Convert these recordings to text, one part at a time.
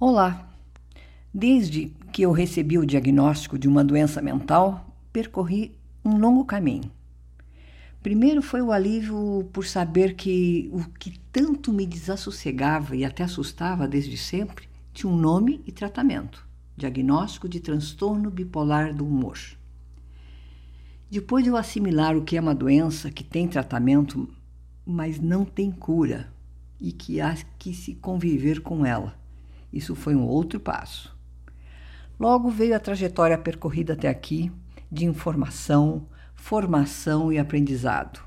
Olá! Desde que eu recebi o diagnóstico de uma doença mental, percorri um longo caminho. Primeiro foi o alívio por saber que o que tanto me desassossegava e até assustava desde sempre tinha um nome e tratamento: diagnóstico de transtorno bipolar do humor. Depois de eu assimilar o que é uma doença que tem tratamento, mas não tem cura e que há que se conviver com ela, isso foi um outro passo. Logo veio a trajetória percorrida até aqui de informação, formação e aprendizado.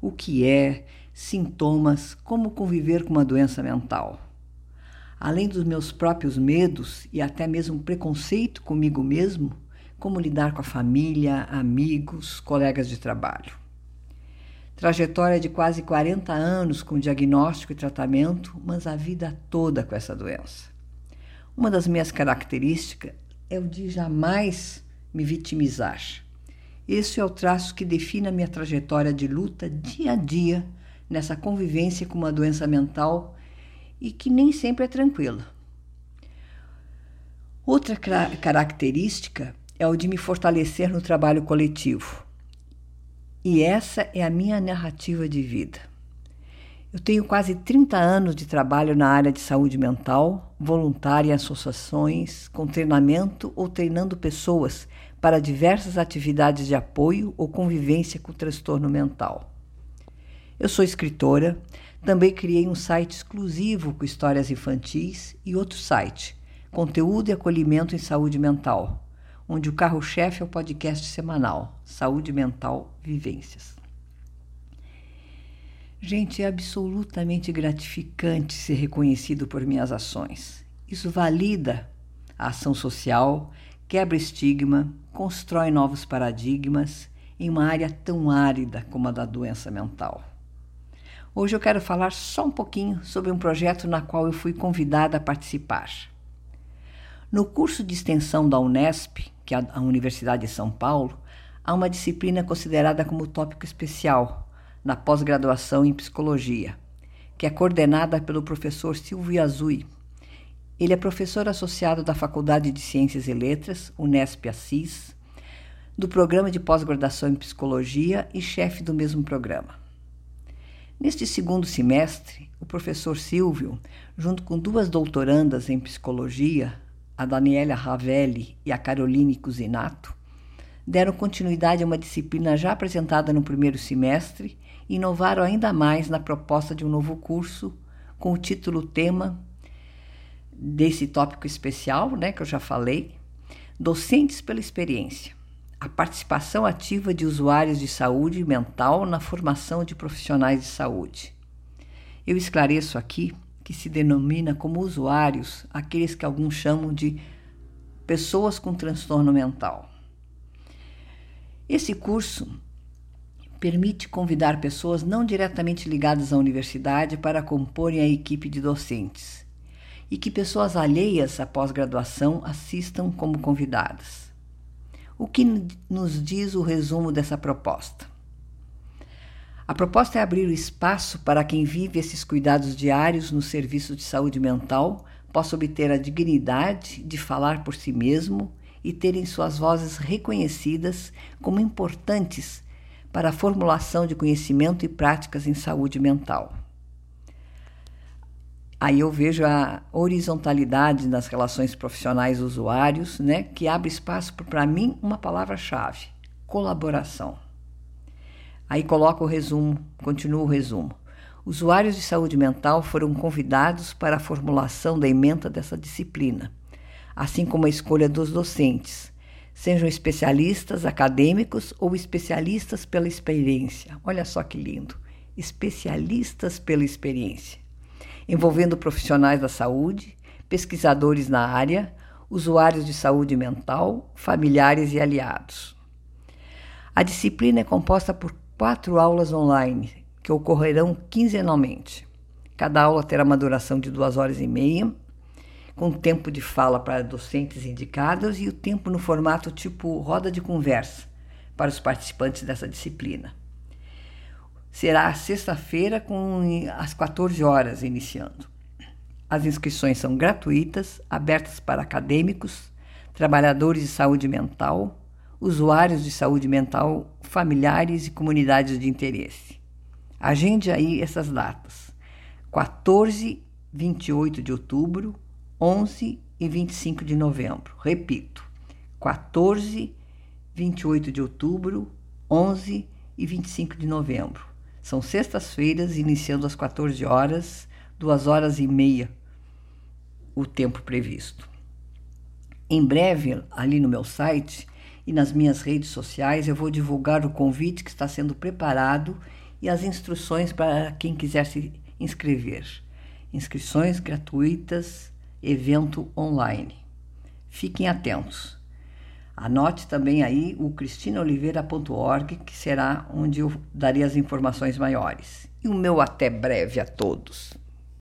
O que é, sintomas, como conviver com uma doença mental. Além dos meus próprios medos e até mesmo preconceito comigo mesmo, como lidar com a família, amigos, colegas de trabalho. Trajetória de quase 40 anos com diagnóstico e tratamento, mas a vida toda com essa doença. Uma das minhas características é o de jamais me vitimizar. Esse é o traço que define a minha trajetória de luta dia a dia nessa convivência com uma doença mental e que nem sempre é tranquila. Outra característica é o de me fortalecer no trabalho coletivo. E essa é a minha narrativa de vida. Eu tenho quase 30 anos de trabalho na área de saúde mental, voluntária em associações, com treinamento ou treinando pessoas para diversas atividades de apoio ou convivência com transtorno mental. Eu sou escritora, também criei um site exclusivo com histórias infantis e outro site, Conteúdo e Acolhimento em Saúde Mental, onde o carro-chefe é o podcast semanal Saúde Mental Vivências. Gente, é absolutamente gratificante ser reconhecido por minhas ações. Isso valida a ação social, quebra estigma, constrói novos paradigmas em uma área tão árida como a da doença mental. Hoje eu quero falar só um pouquinho sobre um projeto na qual eu fui convidada a participar. No curso de extensão da Unesp, que é a Universidade de São Paulo, há uma disciplina considerada como tópico especial, na pós-graduação em psicologia, que é coordenada pelo professor Silvio Azui. Ele é professor associado da Faculdade de Ciências e Letras, Unesp Assis, do programa de pós-graduação em psicologia e chefe do mesmo programa. Neste segundo semestre, o professor Silvio, junto com duas doutorandas em psicologia, a Daniela Ravelli e a Caroline Cusinato, deram continuidade a uma disciplina já apresentada no primeiro semestre e inovaram ainda mais na proposta de um novo curso com o título tema desse tópico especial, né, que eu já falei, Docentes pela Experiência. A participação ativa de usuários de saúde mental na formação de profissionais de saúde. Eu esclareço aqui que se denomina como usuários aqueles que alguns chamam de pessoas com transtorno mental. Esse curso permite convidar pessoas não diretamente ligadas à universidade para comporem a equipe de docentes e que pessoas alheias à pós-graduação assistam como convidadas. O que nos diz o resumo dessa proposta? A proposta é abrir o espaço para quem vive esses cuidados diários no serviço de saúde mental possa obter a dignidade de falar por si mesmo e terem suas vozes reconhecidas como importantes para a formulação de conhecimento e práticas em saúde mental. Aí eu vejo a horizontalidade nas relações profissionais usuários, né, que abre espaço para mim uma palavra-chave: colaboração. Aí coloca o resumo, continua o resumo. Usuários de saúde mental foram convidados para a formulação da emenda dessa disciplina assim como a escolha dos docentes, sejam especialistas acadêmicos ou especialistas pela experiência. Olha só que lindo! Especialistas pela experiência, envolvendo profissionais da saúde, pesquisadores na área, usuários de saúde mental, familiares e aliados. A disciplina é composta por quatro aulas online que ocorrerão quinzenalmente. Cada aula terá uma duração de duas horas e meia com tempo de fala para docentes indicados e o tempo no formato tipo roda de conversa para os participantes dessa disciplina. Será sexta-feira com às 14 horas iniciando. As inscrições são gratuitas, abertas para acadêmicos, trabalhadores de saúde mental, usuários de saúde mental, familiares e comunidades de interesse. Agende aí essas datas: 14, 28 de outubro, 11 e 25 de novembro. Repito: 14, 28 de outubro, 11 e 25 de novembro. São sextas-feiras, iniciando às 14 horas, duas horas e meia, o tempo previsto. Em breve, ali no meu site e nas minhas redes sociais, eu vou divulgar o convite que está sendo preparado e as instruções para quem quiser se inscrever. Inscrições gratuitas, evento online. Fiquem atentos. Anote também aí o cristinaoliveira.org, que será onde eu darei as informações maiores. E o meu até breve a todos.